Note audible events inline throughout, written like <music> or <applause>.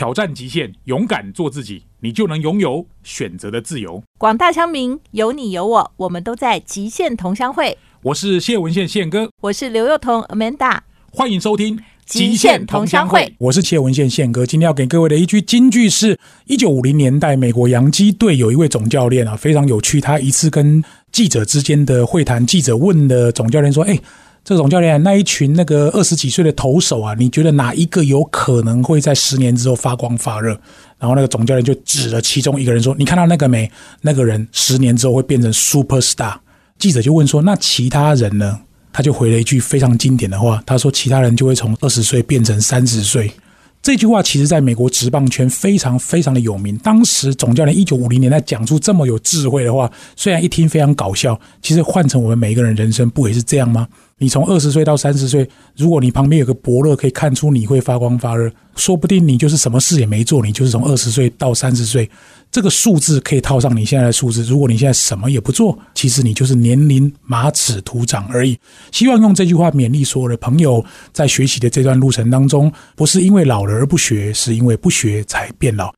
挑战极限，勇敢做自己，你就能拥有选择的自由。广大乡民，有你有我，我们都在极限同乡会。我是谢文宪宪哥，我是刘幼彤 Amanda，欢迎收听《极限同乡会》。我是谢文宪宪哥，今天要给各位的一句金句是：一九五零年代，美国洋基队有一位总教练啊，非常有趣。他一次跟记者之间的会谈，记者问的总教练说：“哎。”这个总教练，那一群那个二十几岁的投手啊，你觉得哪一个有可能会在十年之后发光发热？然后那个总教练就指了其中一个人说：“你看到那个没？那个人十年之后会变成 super star。”记者就问说：“那其他人呢？”他就回了一句非常经典的话，他说：“其他人就会从二十岁变成三十岁。”这句话其实在美国职棒圈非常非常的有名。当时总教练一九五零年代讲出这么有智慧的话，虽然一听非常搞笑，其实换成我们每一个人人生，不也是这样吗？你从二十岁到三十岁，如果你旁边有个伯乐，可以看出你会发光发热，说不定你就是什么事也没做，你就是从二十岁到三十岁，这个数字可以套上你现在的数字。如果你现在什么也不做，其实你就是年龄马齿徒长而已。希望用这句话勉励所有的朋友，在学习的这段路程当中，不是因为老了而不学，是因为不学才变老。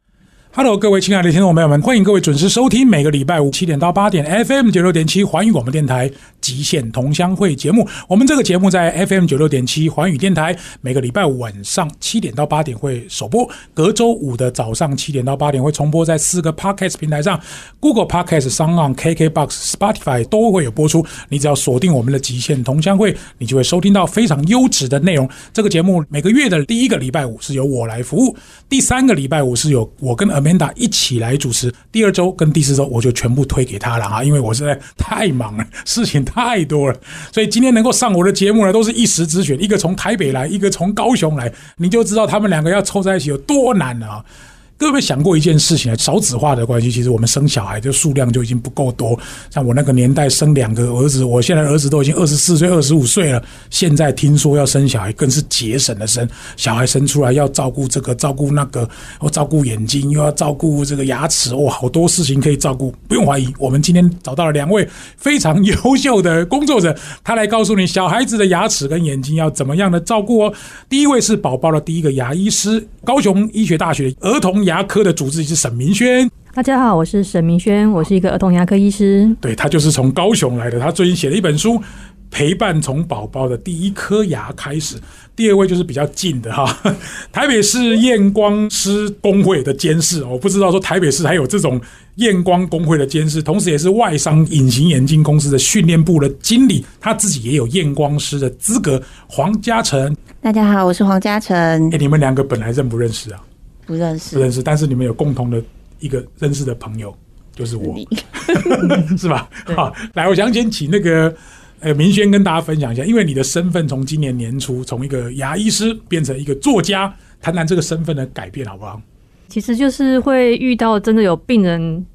Hello，各位亲爱的听众朋友们，欢迎各位准时收听每个礼拜五七点到八点 FM 九六点七环宇广播电台极限同乡会节目。我们这个节目在 FM 九六点七环宇电台每个礼拜五晚上七点到八点会首播，隔周五的早上七点到八点会重播在四个 Podcast 平台上，Google Podcast、s o n g KKBox、Spotify 都会有播出。你只要锁定我们的极限同乡会，你就会收听到非常优质的内容。这个节目每个月的第一个礼拜五是由我来服务，第三个礼拜五是由我跟 manda 一起来主持，第二周跟第四周我就全部推给他了啊，因为我实在太忙了，事情太多了，所以今天能够上我的节目呢，都是一时之选，一个从台北来，一个从高雄来，你就知道他们两个要凑在一起有多难了啊。各位想过一件事情啊？少子化的关系，其实我们生小孩的数量就已经不够多。像我那个年代生两个儿子，我现在儿子都已经二十四岁、二十五岁了。现在听说要生小孩，更是节省的生。小孩生出来要照顾这个、照顾那个，又照顾眼睛，又要照顾这个牙齿，哇，好多事情可以照顾。不用怀疑，我们今天找到了两位非常优秀的工作者，他来告诉你小孩子的牙齿跟眼睛要怎么样的照顾哦。第一位是宝宝的第一个牙医师，高雄医学大学儿童牙。牙科的主治医师沈明轩，大家好，我是沈明轩，我是一个儿童牙科医师。对他就是从高雄来的，他最近写了一本书，陪伴从宝宝的第一颗牙开始。第二位就是比较近的哈，<laughs> 台北市验光师工会的监事，我不知道说台北市还有这种验光工会的监事，同时也是外商隐形眼镜公司的训练部的经理，他自己也有验光师的资格。黄嘉诚，大家好，我是黄嘉诚。哎，你们两个本来认不认识啊？不认识，不认识，但是你们有共同的一个认识的朋友，就是我，是 <laughs> 吧？好，来，我想先请那个呃明轩跟大家分享一下，因为你的身份从今年年初从一个牙医师变成一个作家，谈谈这个身份的改变好不好？其实就是会遇到真的有病人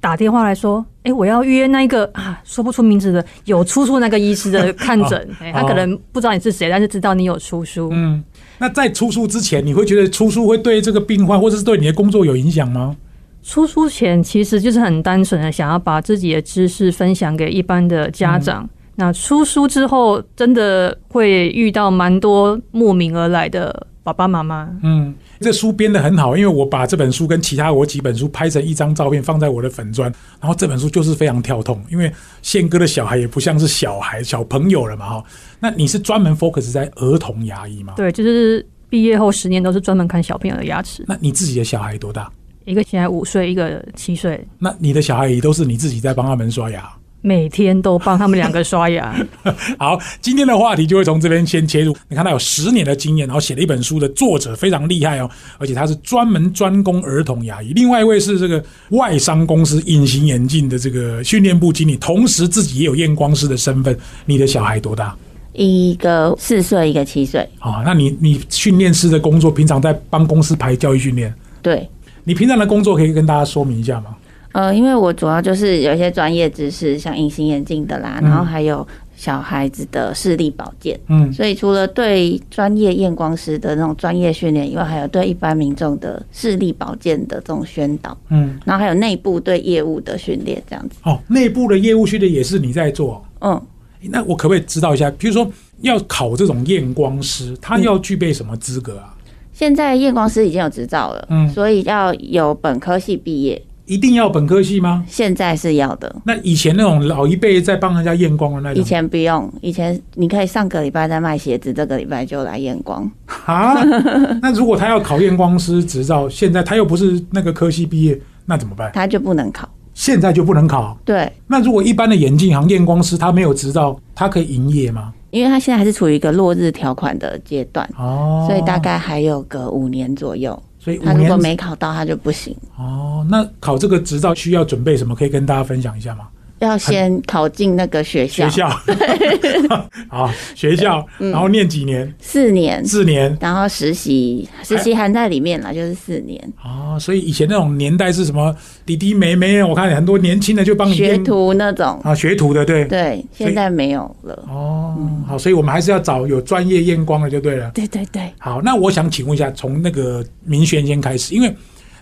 打电话来说，哎，我要约那一个啊说不出名字的有出书那个医师的 <laughs> 看诊，他可能不知道你是谁，但是知道你有出书，嗯。那在出书之前，你会觉得出书会对这个病患或者是对你的工作有影响吗？出书前其实就是很单纯的想要把自己的知识分享给一般的家长。那出书之后，真的会遇到蛮多慕名而来的爸爸妈妈。嗯。这书编的很好，因为我把这本书跟其他我几本书拍成一张照片放在我的粉砖，然后这本书就是非常跳痛，因为宪哥的小孩也不像是小孩小朋友了嘛哈。那你是专门 focus 在儿童牙医吗？对，就是毕业后十年都是专门看小朋友的牙齿。那你自己的小孩多大？一个现在五岁，一个七岁。那你的小孩也都是你自己在帮他们刷牙？每天都帮他们两个刷牙。<laughs> 好，今天的话题就会从这边先切入。你看他有十年的经验，然后写了一本书的作者非常厉害哦，而且他是专门专攻儿童牙医。另外一位是这个外商公司隐形眼镜的这个训练部经理，同时自己也有验光师的身份。你的小孩多大？一个四岁，一个七岁。啊，那你你训练师的工作，平常在帮公司排教育训练？对。你平常的工作可以跟大家说明一下吗？呃，因为我主要就是有一些专业知识，像隐形眼镜的啦，然后还有小孩子的视力保健，嗯，所以除了对专业验光师的那种专业训练以外，还有对一般民众的视力保健的这种宣导，嗯，然后还有内部对业务的训练，这样子。哦，内部的业务训练也是你在做？嗯，那我可不可以知道一下，比如说要考这种验光师，他要具备什么资格啊？现在验光师已经有执照了，嗯，所以要有本科系毕业。一定要本科系吗？现在是要的。那以前那种老一辈在帮人家验光的那种，以前不用。以前你可以上个礼拜在卖鞋子，这个礼拜就来验光。啊？<laughs> 那如果他要考验光师执照，现在他又不是那个科系毕业，那怎么办？他就不能考。现在就不能考。对。那如果一般的眼镜行验光师他没有执照，他可以营业吗？因为他现在还是处于一个落日条款的阶段，哦，所以大概还有个五年左右。所以他如果没考到，他就不行。哦，那考这个执照需要准备什么？可以跟大家分享一下吗？要先考进那个学校，学校，<laughs> 好，学校，然后念几年？四年，四年，然后实习，实习含在里面了，就是四年。哦，所以以前那种年代是什么弟弟妹妹？我看很多年轻的就帮你学徒那种啊，学徒的，对对，现在没有了。哦，好，所以我们还是要找有专业验光的就对了。对对对。好，那我想请问一下，从那个明轩先开始，因为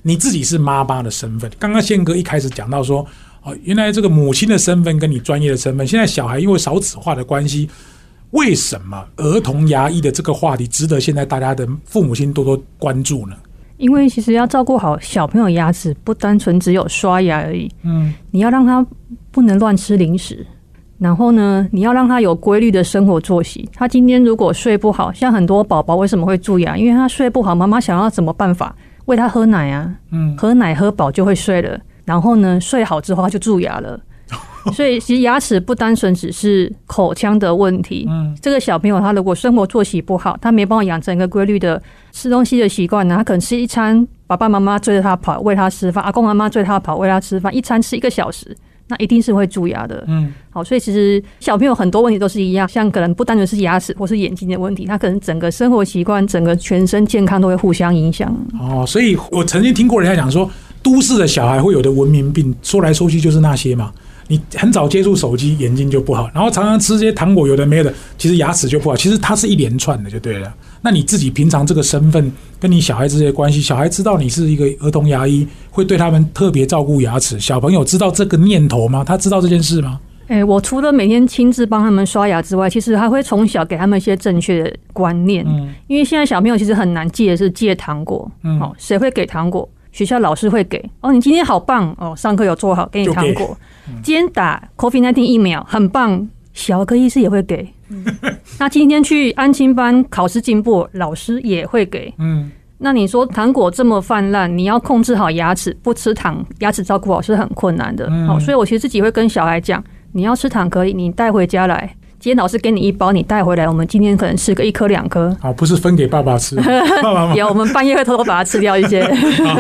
你自己是妈妈的身份，刚刚宪哥一开始讲到说。哦，原来这个母亲的身份跟你专业的身份，现在小孩因为少子化的关系，为什么儿童牙医的这个话题值得现在大家的父母亲多多关注呢？因为其实要照顾好小朋友牙齿，不单纯只有刷牙而已。嗯，你要让他不能乱吃零食，然后呢，你要让他有规律的生活作息。他今天如果睡不好，像很多宝宝为什么会蛀牙？因为他睡不好，妈妈想要什么办法喂他喝奶啊？嗯，喝奶喝饱就会睡了。然后呢，睡好之后他就蛀牙了，<laughs> 所以其实牙齿不单纯只是口腔的问题。嗯，这个小朋友他如果生活作息不好，他没办法养成一个规律的吃东西的习惯呢，他可能吃一餐，爸爸妈妈追着他跑喂他吃饭，阿公阿妈追他跑喂他吃饭，一餐吃一个小时，那一定是会蛀牙的。嗯，好，所以其实小朋友很多问题都是一样，像可能不单纯是牙齿或是眼睛的问题，他可能整个生活习惯、整个全身健康都会互相影响。哦，所以我曾经听过人家讲说。都市的小孩会有的文明病，说来说去就是那些嘛。你很早接触手机，眼睛就不好，然后常常吃这些糖果，有的没的，其实牙齿就不好。其实它是一连串的，就对了。那你自己平常这个身份跟你小孩之间的关系，小孩知道你是一个儿童牙医，会对他们特别照顾牙齿。小朋友知道这个念头吗？他知道这件事吗？哎，我除了每天亲自帮他们刷牙之外，其实还会从小给他们一些正确的观念。嗯，因为现在小朋友其实很难戒，是戒糖果。嗯，好，谁会给糖果？学校老师会给哦，你今天好棒哦，上课有做好，给你糖果。今天打 COVID nineteen 疫苗很棒，小科医师也会给。那今天去安亲班考试进步，老师也会给。嗯，那你说糖果这么泛滥，你要控制好牙齿，不吃糖，牙齿照顾好是很困难的。好，所以我其实自己会跟小孩讲，你要吃糖可以，你带回家来。今天老师给你一包，你带回来。我们今天可能吃个一颗两颗。啊，不是分给爸爸吃。<laughs> 爸爸有，我们半夜会偷偷把它吃掉一些。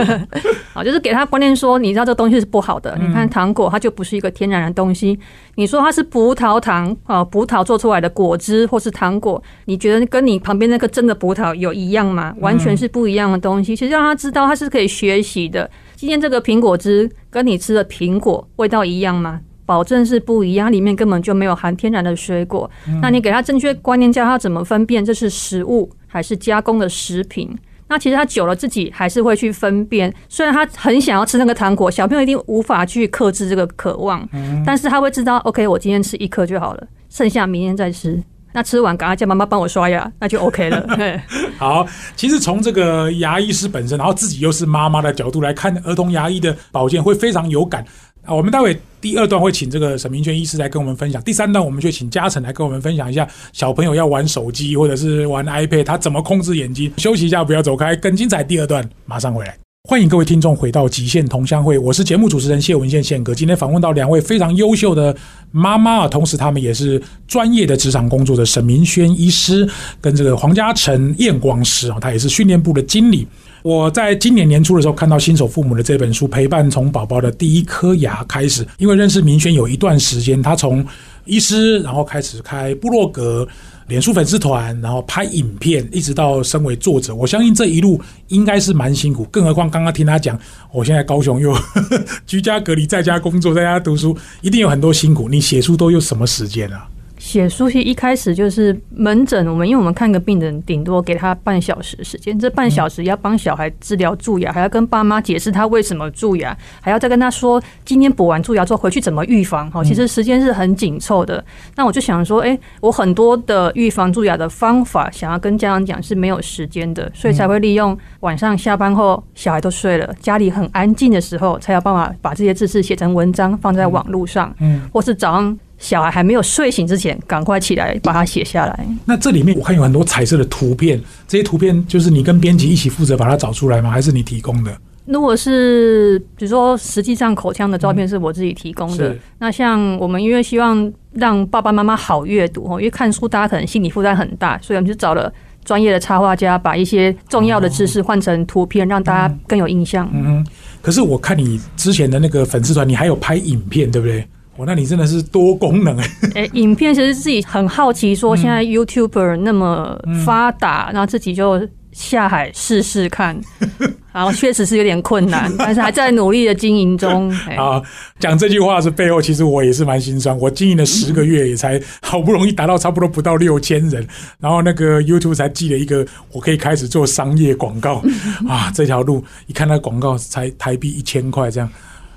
<laughs> 好，就是给他观念说，你知道这东西是不好的。你看糖果，它就不是一个天然的东西。你说它是葡萄糖啊，葡萄做出来的果汁或是糖果，你觉得跟你旁边那个真的葡萄有一样吗？完全是不一样的东西。其实让他知道，他是可以学习的。今天这个苹果汁跟你吃的苹果味道一样吗？保证是不一样，里面根本就没有含天然的水果。那你给他正确观念，教他怎么分辨这是食物还是加工的食品。那其实他久了自己还是会去分辨。虽然他很想要吃那个糖果，小朋友一定无法去克制这个渴望，但是他会知道，OK，我今天吃一颗就好了，剩下明天再吃。那吃完赶快叫妈妈帮我刷牙，那就 OK 了。<laughs> 好，其实从这个牙医师本身，然后自己又是妈妈的角度来看儿童牙医的保健，会非常有感。啊，我们待会第二段会请这个沈明轩医师来跟我们分享，第三段我们就请嘉诚来跟我们分享一下小朋友要玩手机或者是玩 iPad，他怎么控制眼睛。休息一下，不要走开，更精彩第二段马上回来。欢迎各位听众回到极限同乡会，我是节目主持人谢文宪宪哥。今天访问到两位非常优秀的妈妈啊，同时他们也是专业的职场工作的沈明轩医师跟这个黄嘉诚验光师啊，他也是训练部的经理。我在今年年初的时候看到新手父母的这本书，陪伴从宝宝的第一颗牙开始。因为认识明轩有一段时间，他从医师，然后开始开部落格、脸书粉丝团，然后拍影片，一直到身为作者。我相信这一路应该是蛮辛苦。更何况刚刚听他讲，我现在高雄又 <laughs> 居家隔离，在家工作，在家读书，一定有很多辛苦。你写书都用什么时间啊？写书其实一开始就是门诊，我们因为我们看个病人，顶多给他半小时时间，这半小时要帮小孩治疗蛀牙，还要跟爸妈解释他为什么蛀牙，还要再跟他说今天补完蛀牙之后回去怎么预防。哈，其实时间是很紧凑的。那我就想说，哎，我很多的预防蛀牙的方法，想要跟家长讲是没有时间的，所以才会利用晚上下班后小孩都睡了，家里很安静的时候，才有办法把这些知识写成文章放在网络上，嗯，或是早上。小孩还没有睡醒之前，赶快起来把它写下来。那这里面我看有很多彩色的图片，这些图片就是你跟编辑一起负责把它找出来吗？还是你提供的？如果是比如说实际上口腔的照片是我自己提供的，那像我们因为希望让爸爸妈妈好阅读哦，因为看书大家可能心理负担很大，所以我们就找了专业的插画家，把一些重要的知识换成图片，让大家更有印象。嗯，可是我看你之前的那个粉丝团，你还有拍影片，对不对？哦，那你真的是多功能哎！<laughs> 哎，影片其实自己很好奇，说现在 YouTuber 那么发达，然后自己就下海试试看，<laughs> 然后确实是有点困难，但是还在努力的经营中。<laughs> 啊，讲这句话是背后，其实我也是蛮心酸。我经营了十个月，也才好不容易达到差不多不到六千人，然后那个 YouTube 才寄了一个，我可以开始做商业广告啊。这条路一看那广告才台币一千块这样。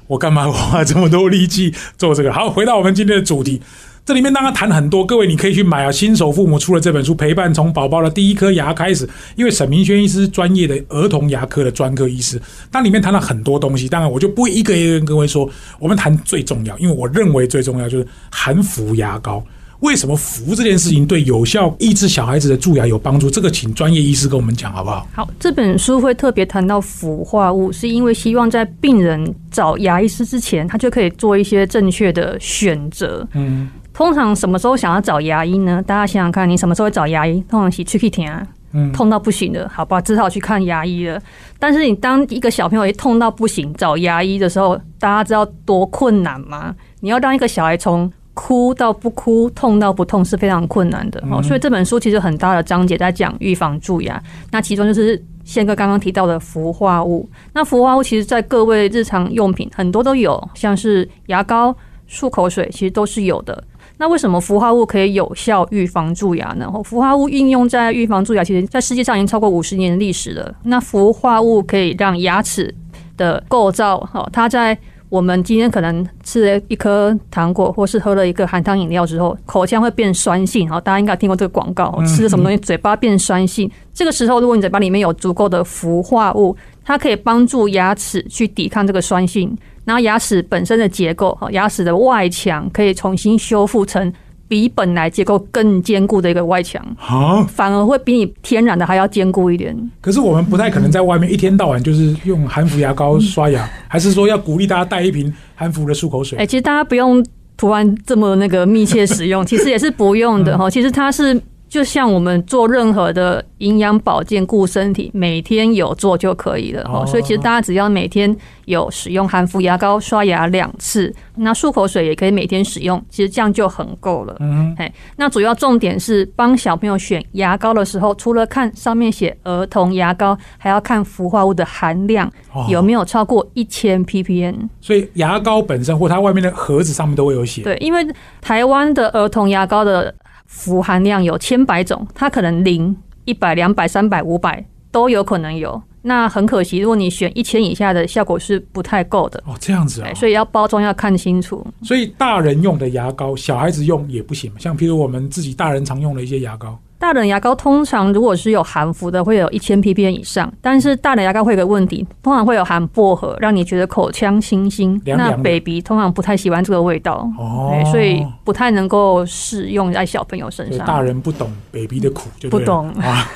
我干嘛花这么多力气做这个？好，回到我们今天的主题，这里面当然谈很多，各位你可以去买啊。新手父母出了这本书，陪伴从宝宝的第一颗牙开始。因为沈明轩医师专业的儿童牙科的专科医师，它里面谈了很多东西。当然，我就不一个一个跟各位说，我们谈最重要，因为我认为最重要就是含氟牙膏。为什么服这件事情对有效抑制小孩子的蛀牙有帮助？这个请专业医师跟我们讲好不好？好，这本书会特别谈到氟化物，是因为希望在病人找牙医师之前，他就可以做一些正确的选择。嗯，通常什么时候想要找牙医呢？大家想想看，你什么时候会找牙医？通常是去去听啊，痛到不行了，好吧，只好去看牙医了。但是你当一个小朋友一痛到不行找牙医的时候，大家知道多困难吗？你要让一个小孩从哭到不哭，痛到不痛是非常困难的哦。所以这本书其实很大的章节在讲预防蛀牙，那其中就是宪哥刚刚提到的氟化物。那氟化物其实，在各位日常用品很多都有，像是牙膏、漱口水，其实都是有的。那为什么氟化物可以有效预防蛀牙呢？氟化物应用在预防蛀牙，其实在世界上已经超过五十年的历史了。那氟化物可以让牙齿的构造，哈，它在我们今天可能吃了一颗糖果，或是喝了一个含糖饮料之后，口腔会变酸性。好，大家应该听过这个广告，吃了什么东西嘴巴变酸性。这个时候，如果你嘴巴里面有足够的氟化物，它可以帮助牙齿去抵抗这个酸性，然后牙齿本身的结构，牙齿的外墙可以重新修复成。比本来结构更坚固的一个外墙啊，反而会比你天然的还要坚固一点。可是我们不太可能在外面一天到晚就是用含氟牙膏刷牙，还是说要鼓励大家带一瓶含氟的漱口水？哎，其实大家不用突然这么那个密切使用，<laughs> 其实也是不用的哈。其实它是。就像我们做任何的营养保健、顾身体，每天有做就可以了哦。所以其实大家只要每天有使用含氟牙膏刷牙两次，那漱口水也可以每天使用，其实这样就很够了。嗯，哎，那主要重点是帮小朋友选牙膏的时候，除了看上面写儿童牙膏，还要看氟化物的含量有没有超过一千 ppm。所以牙膏本身或它外面的盒子上面都会有写。对，因为台湾的儿童牙膏的。氟含量有千百种，它可能零、一百、两百、三百、五百都有可能有。那很可惜，如果你选一千以下的，效果是不太够的。哦，这样子啊，所以要包装要看清楚。所以大人用的牙膏，小孩子用也不行。像譬如我们自己大人常用的一些牙膏。大人牙膏通常如果是有含氟的，会有一千 ppm 以上。但是大人牙膏会有个问题，通常会有含薄荷，让你觉得口腔清新。那 baby 通常不太喜欢这个味道，哦，所以不太能够适用在小朋友身上。大人不懂 baby 的苦，就不懂啊。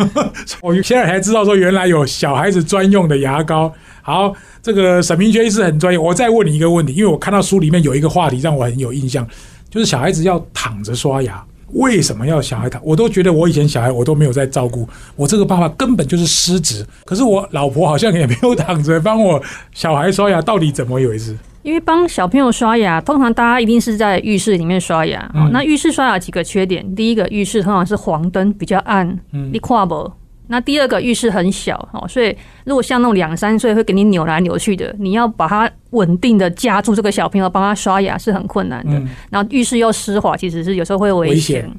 我现在才知道说，原来有小孩子专用的牙膏。好，这个沈明轩医师很专业。我再问你一个问题，因为我看到书里面有一个话题让我很有印象，就是小孩子要躺着刷牙。为什么要小孩躺？我都觉得我以前小孩我都没有在照顾，我这个爸爸根本就是失职。可是我老婆好像也没有躺着帮我小孩刷牙，到底怎么一回事？因为帮小朋友刷牙，通常大家一定是在浴室里面刷牙。那浴室刷牙几个缺点，第一个浴室通常是黄灯比较暗，你跨不。那第二个浴室很小哦，所以如果像那种两三岁会给你扭来扭去的，你要把它稳定的夹住这个小朋友，帮他刷牙是很困难的。然后浴室又湿滑，其实是有时候会危险。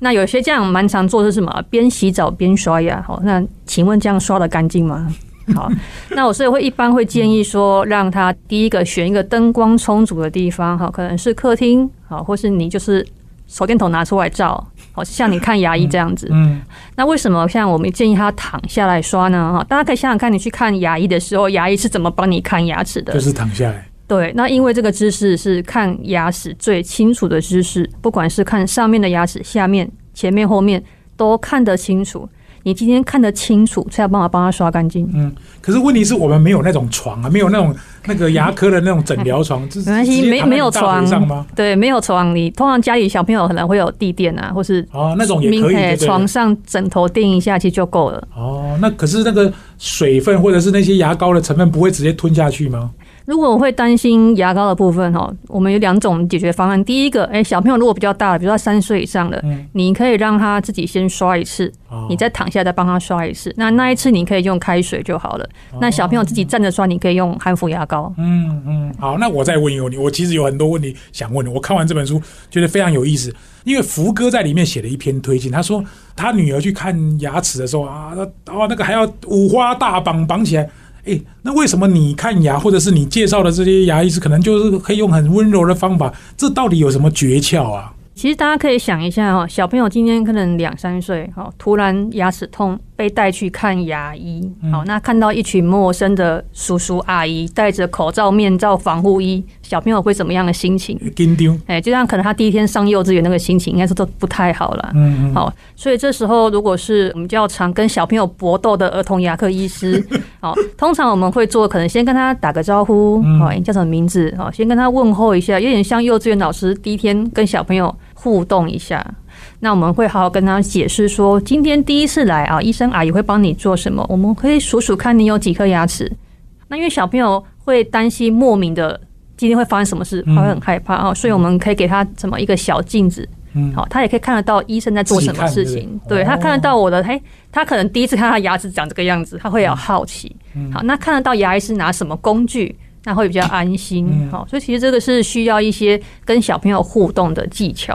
那有些这样蛮常做的是什么？边洗澡边刷牙。好，那请问这样刷的干净吗？<laughs> 好，那我所以会一般会建议说，让他第一个选一个灯光充足的地方，哈，可能是客厅，好，或是你就是手电筒拿出来照，好像你看牙医这样子。嗯，那为什么像我们建议他躺下来刷呢？哈，大家可以想想看，你去看牙医的时候，牙医是怎么帮你看牙齿的？就是躺下来。对，那因为这个姿势是看牙齿最清楚的姿势，不管是看上面的牙齿、下面、前面、后面，都看得清楚。你今天看得清楚，才有办法帮他刷干净。嗯，可是问题是我们没有那种床啊，没有那种那个牙科的那种诊疗床，没关系，没没有床吗？对，没有床。你通常家里小朋友可能会有地垫啊，或是哦那种也可以，床上枕头垫一下其实就够了。哦，那可是那个水分或者是那些牙膏的成分不会直接吞下去吗？如果我会担心牙膏的部分哈，我们有两种解决方案。第一个，哎，小朋友如果比较大了，比如说三岁以上的，你可以让他自己先刷一次，你再躺下再帮他刷一次。那那一次你可以用开水就好了。那小朋友自己站着刷，你可以用含氟牙膏。嗯嗯，好，那我再问一个问题，我其实有很多问题想问的。我看完这本书觉得非常有意思，因为福哥在里面写了一篇推荐，他说他女儿去看牙齿的时候啊，哦那个还要五花大绑绑起来。哎，那为什么你看牙，或者是你介绍的这些牙医师，可能就是可以用很温柔的方法？这到底有什么诀窍啊？其实大家可以想一下哈，小朋友今天可能两三岁，哈，突然牙齿痛，被带去看牙医，好，那看到一群陌生的叔叔阿姨戴着口罩、面罩、防护衣，小朋友会怎么样的心情？紧张。哎，就像可能他第一天上幼稚园那个心情，应该是都不太好了。嗯嗯。好，所以这时候如果是我们较常跟小朋友搏斗的儿童牙科医师，<laughs> 好，通常我们会做，可能先跟他打个招呼，好，你叫什么名字？好，先跟他问候一下，有点像幼稚园老师第一天跟小朋友。互动一下，那我们会好好跟他解释说，今天第一次来啊，医生阿姨会帮你做什么？我们可以数数看你有几颗牙齿。那因为小朋友会担心莫名的今天会发生什么事，他会很害怕啊，所以我们可以给他怎么一个小镜子，嗯，好，他也可以看得到医生在做什么事情。对他看得到我的，嘿，他可能第一次看他牙齿长这个样子，他会有好奇。好，那看得到牙医是拿什么工具？那会比较安心，好，所以其实这个是需要一些跟小朋友互动的技巧。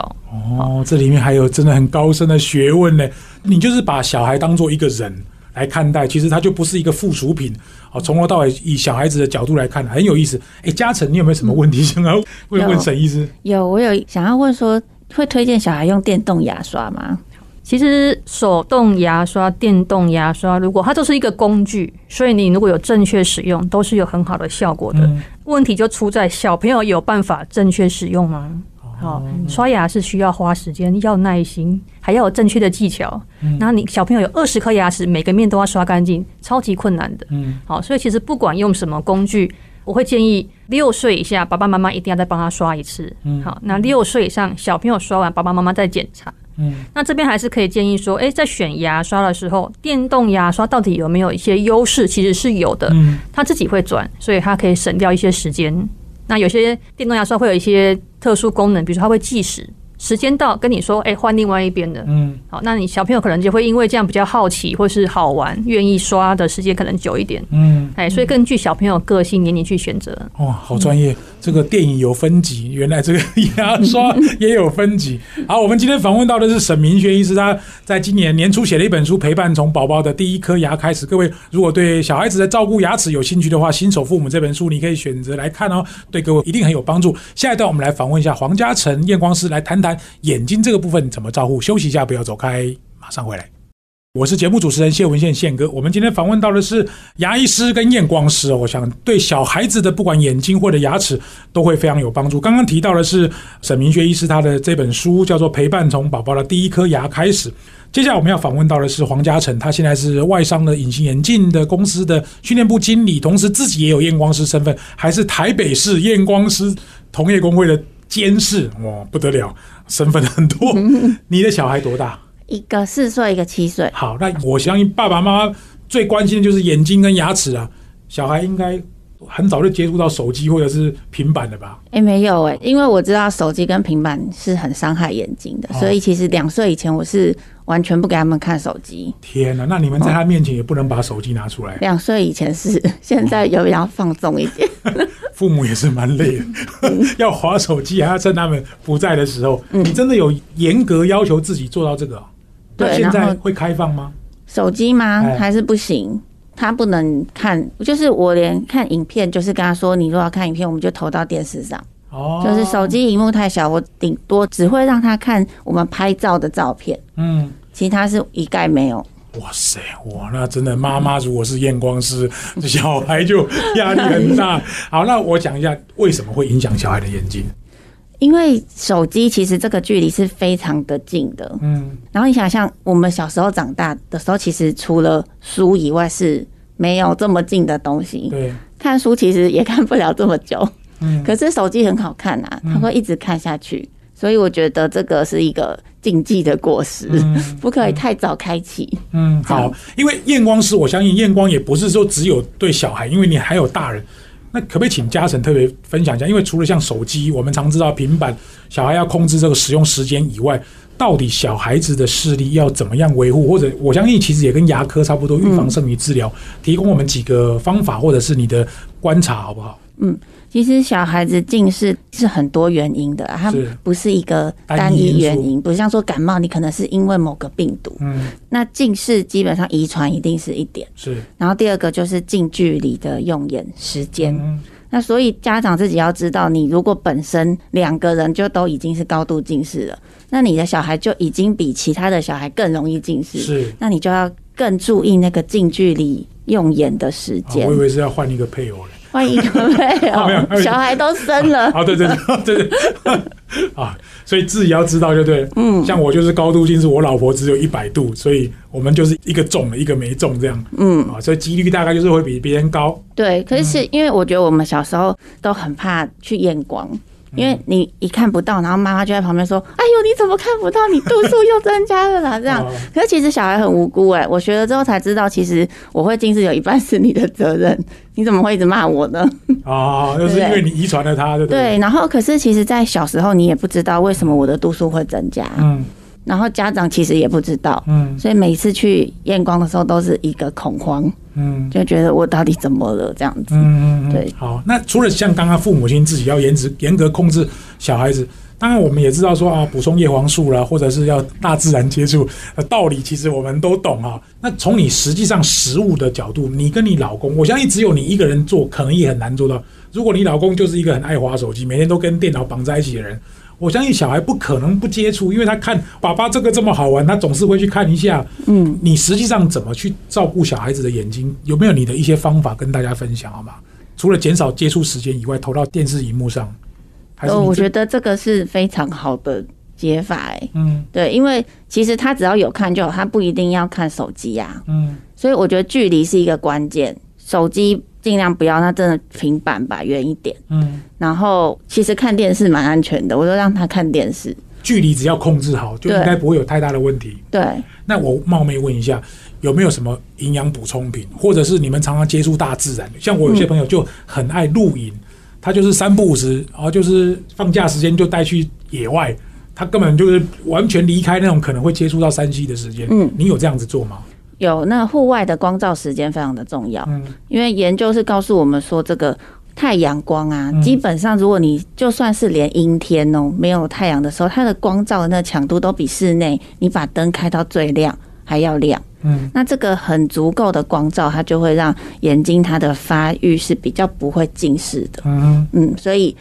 哦，这里面还有真的很高深的学问呢。你就是把小孩当做一个人来看待，其实他就不是一个附属品。哦，从头到尾以小孩子的角度来看，很有意思。哎，嘉诚，你有没有什么问题想要 <laughs> 问问沈医师？有，我有想要问说，会推荐小孩用电动牙刷吗？其实手动牙刷、电动牙刷，如果它就是一个工具，所以你如果有正确使用，都是有很好的效果的。问题就出在小朋友有办法正确使用吗？好，刷牙是需要花时间、要耐心，还要有正确的技巧。那你小朋友有二十颗牙齿，每个面都要刷干净，超级困难的。嗯，好，所以其实不管用什么工具，我会建议六岁以下爸爸妈妈一定要再帮他刷一次。嗯，好，那六岁以上小朋友刷完，爸爸妈妈再检查。嗯，那这边还是可以建议说，哎，在选牙刷的时候，电动牙刷到底有没有一些优势？其实是有的，嗯，它自己会转，所以它可以省掉一些时间。那有些电动牙刷会有一些特殊功能，比如说它会计时。时间到，跟你说，哎，换另外一边的。嗯，好，那你小朋友可能就会因为这样比较好奇，或是好玩，愿意刷的时间可能久一点。嗯，哎，所以根据小朋友个性年龄去选择。哇，好专业！这个电影有分级，原来这个牙刷也有分级。<laughs> 好，我们今天访问到的是沈明轩医师，他在今年年初写了一本书《陪伴从宝宝的第一颗牙开始》。各位如果对小孩子在照顾牙齿有兴趣的话，《新手父母》这本书你可以选择来看哦，对各位一定很有帮助。下一段我们来访问一下黄嘉诚验光师，来谈谈。眼睛这个部分怎么照顾？休息一下，不要走开，马上回来。我是节目主持人谢文宪宪哥。我们今天访问到的是牙医师跟验光师，我想对小孩子的不管眼睛或者牙齿都会非常有帮助。刚刚提到的是沈明学医师他的这本书叫做《陪伴从宝宝的第一颗牙开始》。接下来我们要访问到的是黄嘉诚，他现在是外商的隐形眼镜的公司的训练部经理，同时自己也有验光师身份，还是台北市验光师同业工会的监视。哇，不得了！身份很多，<laughs> 你的小孩多大？一个四岁，一个七岁。好，那我相信爸爸妈妈最关心的就是眼睛跟牙齿啊。小孩应该很早就接触到手机或者是平板的吧？哎，没有哎，因为我知道手机跟平板是很伤害眼睛的，所以其实两岁以前我是完全不给他们看手机。天哪，那你们在他面前也不能把手机拿出来？两岁以前是，<laughs> 现在有比较放纵一点。<laughs> 父母也是蛮累的，<laughs> 要划手机还要趁他们不在的时候。你真的有严格要求自己做到这个？对，现在会开放吗？手机吗？还是不行？他不能看，就是我连看影片，就是跟他说，你如果要看影片，我们就投到电视上。哦，就是手机荧幕太小，我顶多只会让他看我们拍照的照片。嗯，其他是一概没有。哇塞，哇，那真的妈妈如果是验光师，小孩就压力很大。好，那我讲一下为什么会影响小孩的眼睛。因为手机其实这个距离是非常的近的，嗯，然后你想象我们小时候长大的时候，其实除了书以外是没有这么近的东西，对，看书其实也看不了这么久，嗯，可是手机很好看啊，它会一直看下去，所以我觉得这个是一个禁忌的过时，不可以太早开启，嗯，好，因为验光师，我相信验光也不是说只有对小孩，因为你还有大人。那可不可以请嘉诚特别分享一下？因为除了像手机，我们常知道平板，小孩要控制这个使用时间以外，到底小孩子的视力要怎么样维护？或者我相信其实也跟牙科差不多，预防胜于治疗。提供我们几个方法，或者是你的观察，好不好？嗯。其实小孩子近视是很多原因的，它不是一个单一原因，不像说感冒，你可能是因为某个病毒。嗯，那近视基本上遗传一定是一点。是，然后第二个就是近距离的用眼时间。那所以家长自己要知道，你如果本身两个人就都已经是高度近视了，那你的小孩就已经比其他的小孩更容易近视。是，那你就要更注意那个近距离用眼的时间。我以为是要换一个配偶嘞。欢迎各位哦，小孩都生了。啊，对对对对对，<laughs> 啊，所以自己要知道就对。嗯，像我就是高度近视，我老婆只有一百度，所以我们就是一个中了，一个没中这样。嗯，啊，所以几率大概就是会比别人高。对，可是因为我觉得我们小时候都很怕去验光。因为你一看不到，然后妈妈就在旁边说：“哎呦，你怎么看不到？你度数又增加了啦！” <laughs> 这样，可是其实小孩很无辜哎。我学了之后才知道，其实我会近视有一半是你的责任。你怎么会一直骂我呢？哦，就是因为你遗传了他，对不对？对。然后，可是其实，在小时候你也不知道为什么我的度数会增加。嗯。然后家长其实也不知道，嗯，所以每次去验光的时候都是一个恐慌，嗯，就觉得我到底怎么了这样子，嗯嗯对。好，那除了像刚刚父母亲自己要严值严格控制小孩子，当然我们也知道说啊，补充叶黄素啦，或者是要大自然接触的道理，其实我们都懂啊。那从你实际上食物的角度，你跟你老公，我相信只有你一个人做，可能也很难做到。如果你老公就是一个很爱滑手机，每天都跟电脑绑在一起的人。我相信小孩不可能不接触，因为他看爸爸这个这么好玩，他总是会去看一下。嗯，你实际上怎么去照顾小孩子的眼睛？有没有你的一些方法跟大家分享好吗？除了减少接触时间以外，投到电视荧幕上，还是我觉得这个是非常好的解法。哎，嗯，对，因为其实他只要有看就好，他不一定要看手机呀。嗯，所以我觉得距离是一个关键，手机。尽量不要，那真的平板吧，远一点。嗯，然后其实看电视蛮安全的，我就让他看电视，距离只要控制好，就应该不会有太大的问题。对。那我冒昧问一下，有没有什么营养补充品，或者是你们常常接触大自然？像我有些朋友就很爱露营，他就是三不五时，然后就是放假时间就带去野外，他根本就是完全离开那种可能会接触到山西的时间。嗯，你有这样子做吗？有那户外的光照时间非常的重要，嗯，因为研究是告诉我们说，这个太阳光啊，基本上如果你就算是连阴天哦，没有太阳的时候，它的光照的那强度都比室内你把灯开到最亮还要亮，嗯，那这个很足够的光照，它就会让眼睛它的发育是比较不会近视的，嗯嗯，所以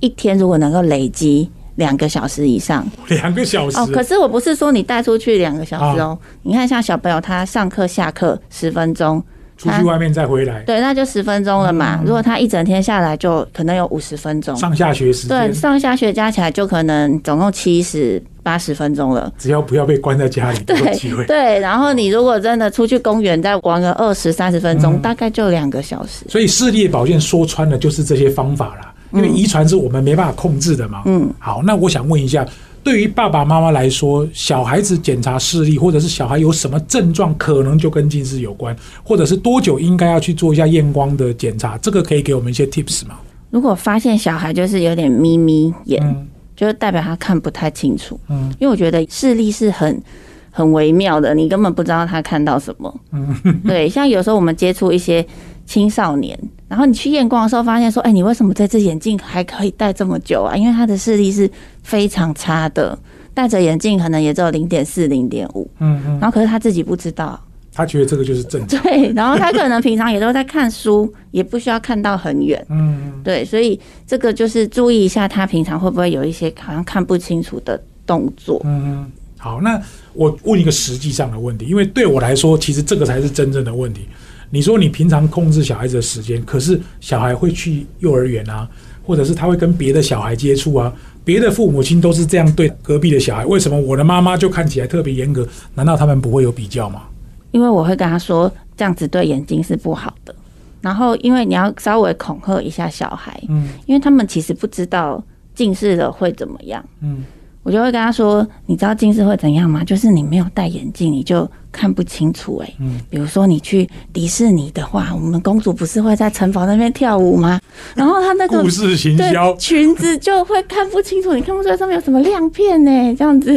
一天如果能够累积。两个小时以上，<laughs> 两个小时哦。可是我不是说你带出去两个小时哦。你看，像小朋友他上课下课十分钟，出去外面再回来，对，那就十分钟了嘛。如果他一整天下来，就可能有五十分钟。上下学时对，上下学加起来就可能总共七十八十分钟了。只要不要被关在家里，对对。然后你如果真的出去公园再玩个二十三十分钟，大概就两个小时。所以视力保健说穿了就是这些方法了。因为遗传是我们没办法控制的嘛。嗯，好，那我想问一下，对于爸爸妈妈来说，小孩子检查视力，或者是小孩有什么症状，可能就跟近视有关，或者是多久应该要去做一下验光的检查，这个可以给我们一些 tips 吗？如果发现小孩就是有点眯眯眼，就代表他看不太清楚。嗯，因为我觉得视力是很很微妙的，你根本不知道他看到什么。嗯，对，像有时候我们接触一些青少年，然后你去验光的时候，发现说，哎，你为什么这只眼镜还可以戴这么久啊？因为他的视力是非常差的，戴着眼镜可能也只有零点四、零点五。嗯嗯，然后可是他自己不知道。他觉得这个就是正常，对，然后他可能平常也都在看书，也不需要看到很远，嗯，对，所以这个就是注意一下，他平常会不会有一些好像看不清楚的动作，嗯，好，那我问一个实际上的问题，因为对我来说，其实这个才是真正的问题。你说你平常控制小孩子的时间，可是小孩会去幼儿园啊，或者是他会跟别的小孩接触啊，别的父母亲都是这样对隔壁的小孩，为什么我的妈妈就看起来特别严格？难道他们不会有比较吗？因为我会跟他说，这样子对眼睛是不好的。然后，因为你要稍微恐吓一下小孩，嗯，因为他们其实不知道近视了会怎么样，嗯。我就会跟他说：“你知道近视会怎样吗？就是你没有戴眼镜，你就看不清楚。哎，嗯，比如说你去迪士尼的话，我们公主不是会在城堡那边跳舞吗？<laughs> 然后她那个故事行销裙子就会看不清楚，你看不出来上面有什么亮片呢？这样子，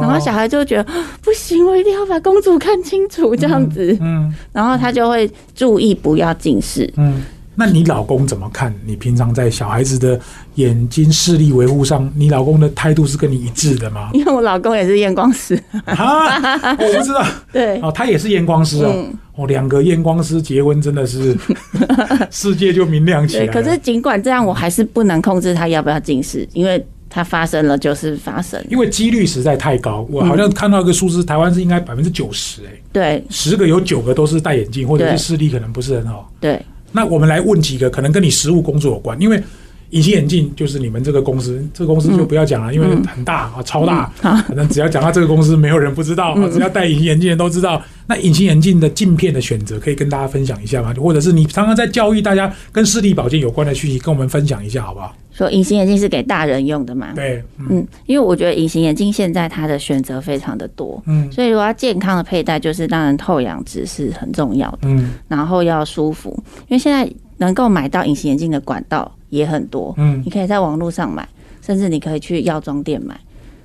然后小孩就觉得不行，我一定要把公主看清楚，这样子，嗯，然后他就会注意不要近视，嗯。”那你老公怎么看？你平常在小孩子的眼睛视力维护上，你老公的态度是跟你一致的吗？因为我老公也是验光师啊，<laughs> 我不知道。对哦，他也是验光师哦。哦，两个验光师结婚真的是 <laughs> 世界就明亮起来。可是尽管这样，我还是不能控制他要不要近视，因为他发生了就是发生。因为几率实在太高，我好像看到一个数字，台湾是应该百分之九十哎。对，十个有九个都是戴眼镜，或者是视力可能不是很好。对。那我们来问几个可能跟你实务工作有关，因为隐形眼镜就是你们这个公司，这个公司就不要讲了，因为很大啊，超大。反正只要讲到这个公司，没有人不知道啊，只要戴隐形眼镜的都知道。那隐形眼镜的镜片的选择，可以跟大家分享一下吗？或者是你常常在教育大家跟视力保健有关的讯息，跟我们分享一下好不好？说隐形眼镜是给大人用的嘛？对，嗯，因为我觉得隐形眼镜现在它的选择非常的多，嗯，所以如果要健康的佩戴，就是当然透氧值是很重要的，嗯，然后要舒服，因为现在。能够买到隐形眼镜的管道也很多，嗯，你可以在网络上买，甚至你可以去药妆店买。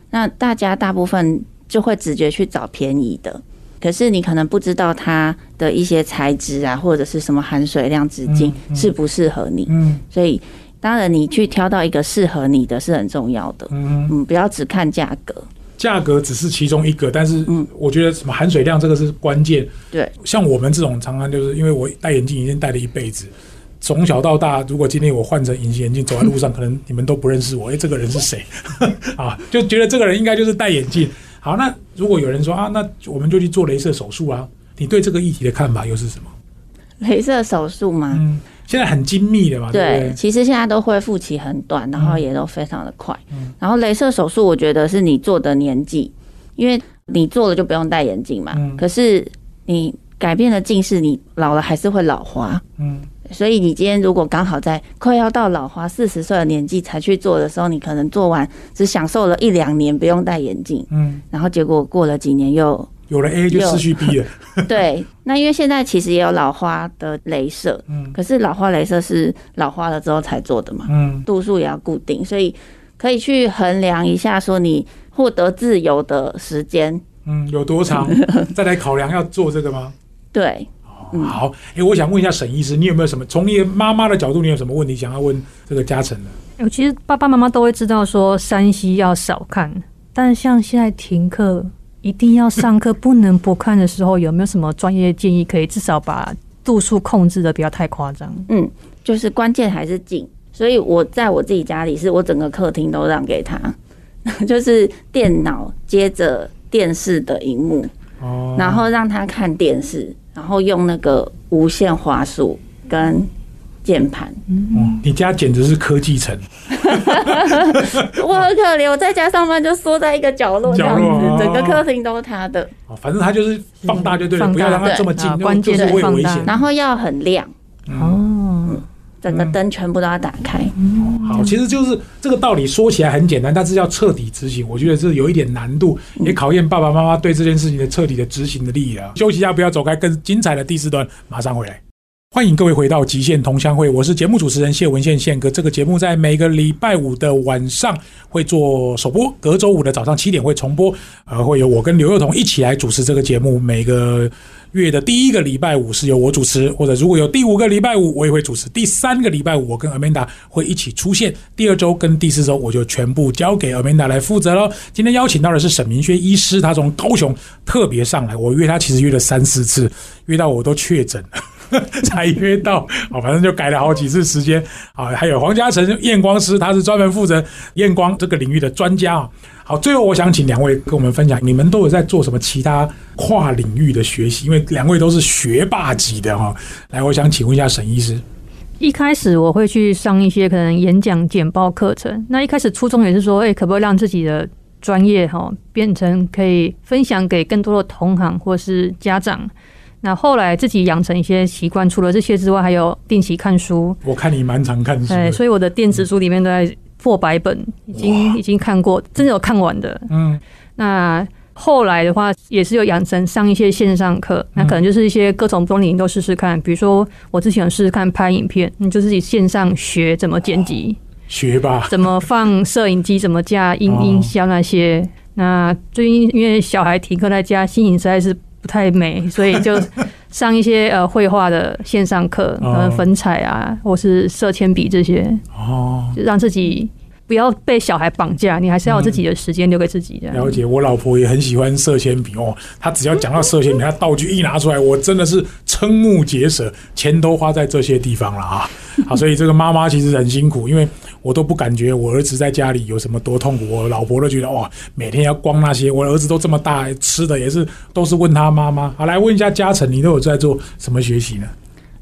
那大家大部分就会直觉去找便宜的，可是你可能不知道它的一些材质啊，或者是什么含水量、直径适不适合你。嗯，所以当然你去挑到一个适合你的是很重要的。嗯嗯，不要只看价格，价格只是其中一个，但是嗯，我觉得什么含水量这个是关键。对，像我们这种常常就是因为我戴眼镜已经戴了一辈子。从小到大，如果今天我换成隐形眼镜走在路上，可能你们都不认识我。哎，这个人是谁？<laughs> 啊，就觉得这个人应该就是戴眼镜。好，那如果有人说啊，那我们就去做镭射手术啊？你对这个议题的看法又是什么？镭射手术吗？嗯，现在很精密的嘛。对，其实现在都恢复期很短，然后也都非常的快。嗯，然后镭射手术，我觉得是你做的年纪，因为你做了就不用戴眼镜嘛。嗯，可是你改变了近视，你老了还是会老花。嗯。所以你今天如果刚好在快要到老花四十岁的年纪才去做的时候，你可能做完只享受了一两年不用戴眼镜，嗯，然后结果过了几年又有了 A 就失去 B 了。<laughs> 对，那因为现在其实也有老花的镭射，嗯，可是老花镭射是老花了之后才做的嘛，嗯，度数也要固定，所以可以去衡量一下，说你获得自由的时间，嗯，有多长，<laughs> 再来考量要做这个吗？对。好，哎，我想问一下沈医师，你有没有什么从你妈妈的角度，你有什么问题想要问这个嘉诚的？我其实爸爸妈妈都会知道说山西要少看，但像现在停课一定要上课，不能不看的时候，有没有什么专业建议，可以至少把度数控制的不要太夸张？嗯，就是关键还是近，所以我在我自己家里，是我整个客厅都让给他，<laughs> 就是电脑接着电视的荧幕，哦，然后让他看电视。然后用那个无线滑鼠跟键盘，嗯，你家简直是科技城。<laughs> 我很可怜，我在家上班就缩在一个角落这样子，整个客厅都是他的。哦，反正他就是放大就对了，不要让他这么近，关键是会危险。然后要很亮哦，整个灯全部都要打开。好，其实就是这个道理说起来很简单，但是要彻底执行，我觉得这有一点难度，也考验爸爸妈妈对这件事情的彻底的执行的力啊。休息一下，不要走开，更精彩的第四段马上回来。欢迎各位回到极限同乡会，我是节目主持人谢文宪宪哥。这个节目在每个礼拜五的晚上会做首播，隔周五的早上七点会重播。呃，会有我跟刘幼彤一起来主持这个节目。每个月的第一个礼拜五是由我主持，或者如果有第五个礼拜五，我也会主持。第三个礼拜五，我跟 Amanda 会一起出现。第二周跟第四周，我就全部交给 Amanda 来负责喽。今天邀请到的是沈明轩医师，他从高雄特别上来，我约他其实约了三四次，约到我都确诊了。<laughs> 才约到，哦，反正就改了好几次时间啊。还有黄嘉诚验光师，他是专门负责验光这个领域的专家啊。好，最后我想请两位跟我们分享，你们都有在做什么其他跨领域的学习？因为两位都是学霸级的哈。来，我想请问一下沈医师。一开始我会去上一些可能演讲简报课程，那一开始初衷也是说，哎，可不可以让自己的专业哈变成可以分享给更多的同行或是家长。那后来自己养成一些习惯，除了这些之外，还有定期看书。我看你蛮常看书，哎，所以我的电子书里面都在破百本，已经已经看过，真的有看完的。嗯，那后来的话，也是有养成上一些线上课，那可能就是一些各种不同领域都试试看。比如说，我之前试试看拍影片，你就自己线上学怎么剪辑，学吧，怎么放摄影机，怎么架音音箱那些。那最近因为小孩停课在家，心情实在是。不太美，所以就 <laughs> 上一些呃绘画的线上课，可能粉彩啊，或是色铅笔这些，哦，让自己不要被小孩绑架，你还是要有自己的时间留给自己的。了解，我老婆也很喜欢色铅笔哦，她只要讲到色铅笔，她道具一拿出来，我真的是瞠目结舌，钱都花在这些地方了啊。<laughs> 好，所以这个妈妈其实很辛苦，因为我都不感觉我儿子在家里有什么多痛苦，我老婆都觉得哇，每天要光那些，我儿子都这么大，吃的也是都是问他妈妈。好，来问一下嘉诚，你都有在做什么学习呢？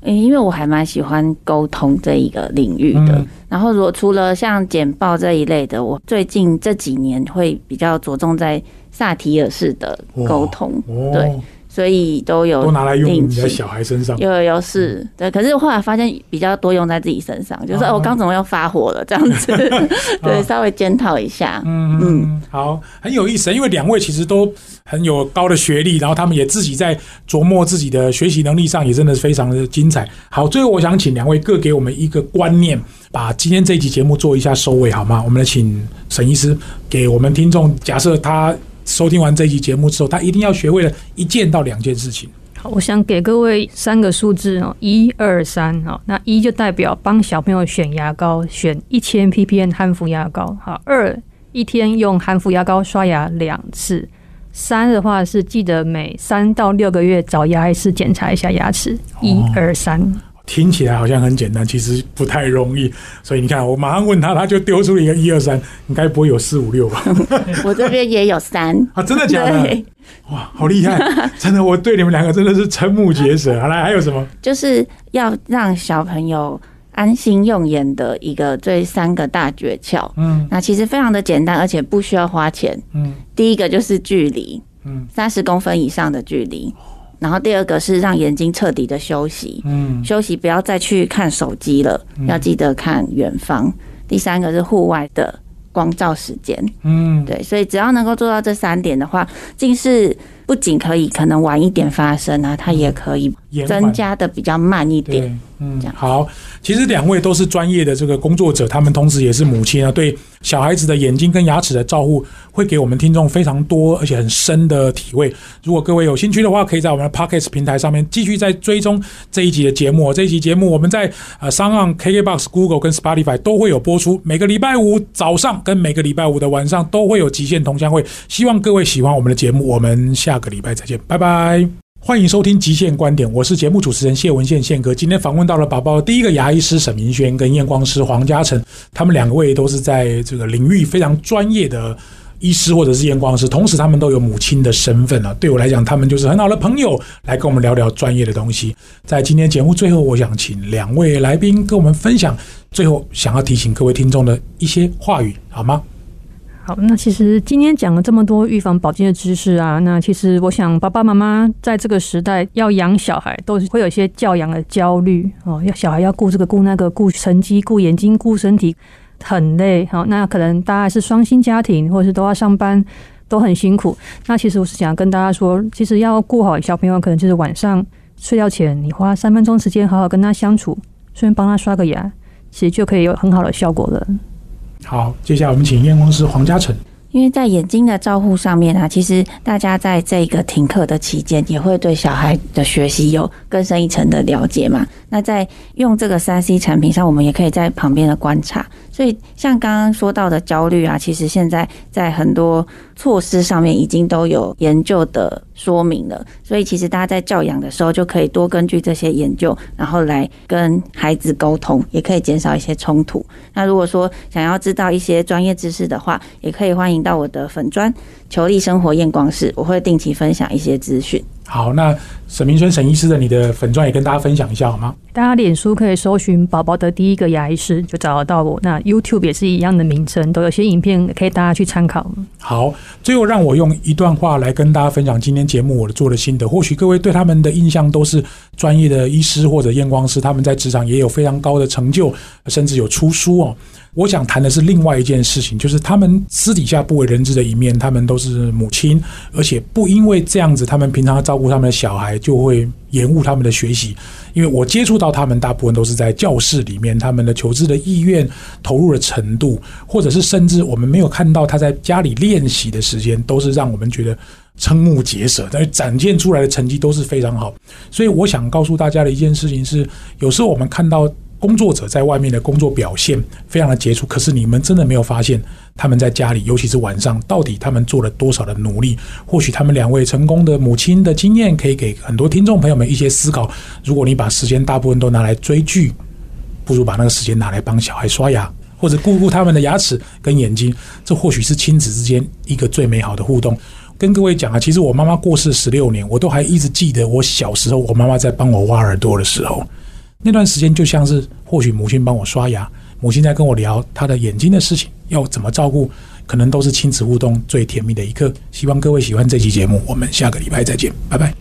嗯，因为我还蛮喜欢沟通这一个领域的。然后，如果除了像简报这一类的，我最近这几年会比较着重在萨提尔式的沟通，对。所以都有都拿来用你的小孩身上，有有是，对。可是后来发现比较多用在自己身上，就是我刚怎么又发火了这样子，<laughs> 对，稍微检讨一下。嗯嗯，好，很有意思，因为两位其实都很有高的学历，然后他们也自己在琢磨自己的学习能力上，也真的是非常的精彩。好，最后我想请两位各给我们一个观念，把今天这一集节目做一下收尾，好吗？我们来请沈医师给我们听众，假设他。收听完这一集节目之后，他一定要学会了一件到两件事情。好，我想给各位三个数字哦，一二三哦。那一就代表帮小朋友选牙膏，选一千 ppm 含氟牙膏。好，二一天用含氟牙膏刷牙两次。三的话是记得每三到六个月找牙医师检查一下牙齿。一二三。听起来好像很简单，其实不太容易。所以你看，我马上问他，他就丢出了一个一二三，应该不会有四五六吧？<laughs> 我这边也有三 <laughs> 啊，真的假的？哇，好厉害！真的，我对你们两个真的是瞠目结舌。好来，还有什么？就是要让小朋友安心用眼的一个这三个大诀窍。嗯，那其实非常的简单，而且不需要花钱。嗯，第一个就是距离，嗯，三十公分以上的距离。然后第二个是让眼睛彻底的休息，嗯，休息不要再去看手机了，要记得看远方。第三个是户外的光照时间，嗯，对，所以只要能够做到这三点的话，近视。不仅可以可能晚一点发生啊，它也可以增加的比较慢一点。嗯，好。其实两位都是专业的这个工作者，他们同时也是母亲啊，对小孩子的眼睛跟牙齿的照护，会给我们听众非常多而且很深的体会。如果各位有兴趣的话，可以在我们的 Pockets 平台上面继续在追踪这一集的节目。这一集节目我们在呃商岸 KKBox、Google 跟 Spotify 都会有播出。每个礼拜五早上跟每个礼拜五的晚上都会有极限同乡会。希望各位喜欢我们的节目，我们下。个礼拜再见，拜拜！欢迎收听《极限观点》，我是节目主持人谢文宪宪哥。今天访问到了宝宝第一个牙医师沈明轩跟验光师黄嘉诚，他们两位都是在这个领域非常专业的医师或者是验光师，同时他们都有母亲的身份啊。对我来讲，他们就是很好的朋友，来跟我们聊聊专业的东西。在今天节目最后，我想请两位来宾跟我们分享最后想要提醒各位听众的一些话语，好吗？好，那其实今天讲了这么多预防保健的知识啊，那其实我想爸爸妈妈在这个时代要养小孩，都是会有一些教养的焦虑哦，要小孩要顾这个顾那个，顾成绩、顾眼睛、顾身体，很累。好，那可能大家是双薪家庭，或者是都要上班，都很辛苦。那其实我是想跟大家说，其实要顾好小朋友，可能就是晚上睡觉前，你花三分钟时间好好跟他相处，顺便帮他刷个牙，其实就可以有很好的效果了。好，接下来我们请验光师黄嘉诚。因为在眼睛的照护上面啊，其实大家在这个停课的期间，也会对小孩的学习有更深一层的了解嘛。那在用这个三 C 产品上，我们也可以在旁边的观察。所以，像刚刚说到的焦虑啊，其实现在在很多措施上面已经都有研究的说明了。所以，其实大家在教养的时候，就可以多根据这些研究，然后来跟孩子沟通，也可以减少一些冲突。那如果说想要知道一些专业知识的话，也可以欢迎到我的粉砖求利生活验光室，我会定期分享一些资讯。好，那沈明春沈医师的你的粉钻也跟大家分享一下好吗？大家脸书可以搜寻“宝宝的第一个牙医师”，就找得到我。那 YouTube 也是一样的名称，都有些影片可以大家去参考。好，最后让我用一段话来跟大家分享今天节目我的做的心得。或许各位对他们的印象都是专业的医师或者验光师，他们在职场也有非常高的成就，甚至有出书哦。我想谈的是另外一件事情，就是他们私底下不为人知的一面。他们都是母亲，而且不因为这样子，他们平常照顾他们的小孩就会延误他们的学习。因为我接触到他们，大部分都是在教室里面，他们的求知的意愿、投入的程度，或者是甚至我们没有看到他在家里练习的时间，都是让我们觉得瞠目结舌。但是展现出来的成绩都是非常好。所以我想告诉大家的一件事情是，有时候我们看到。工作者在外面的工作表现非常的杰出，可是你们真的没有发现他们在家里，尤其是晚上，到底他们做了多少的努力？或许他们两位成功的母亲的经验，可以给很多听众朋友们一些思考。如果你把时间大部分都拿来追剧，不如把那个时间拿来帮小孩刷牙，或者顾顾他们的牙齿跟眼睛，这或许是亲子之间一个最美好的互动。跟各位讲啊，其实我妈妈过世十六年，我都还一直记得我小时候，我妈妈在帮我挖耳朵的时候。那段时间就像是，或许母亲帮我刷牙，母亲在跟我聊她的眼睛的事情，要怎么照顾，可能都是亲子互动最甜蜜的一刻。希望各位喜欢这期节目，我们下个礼拜再见，拜拜。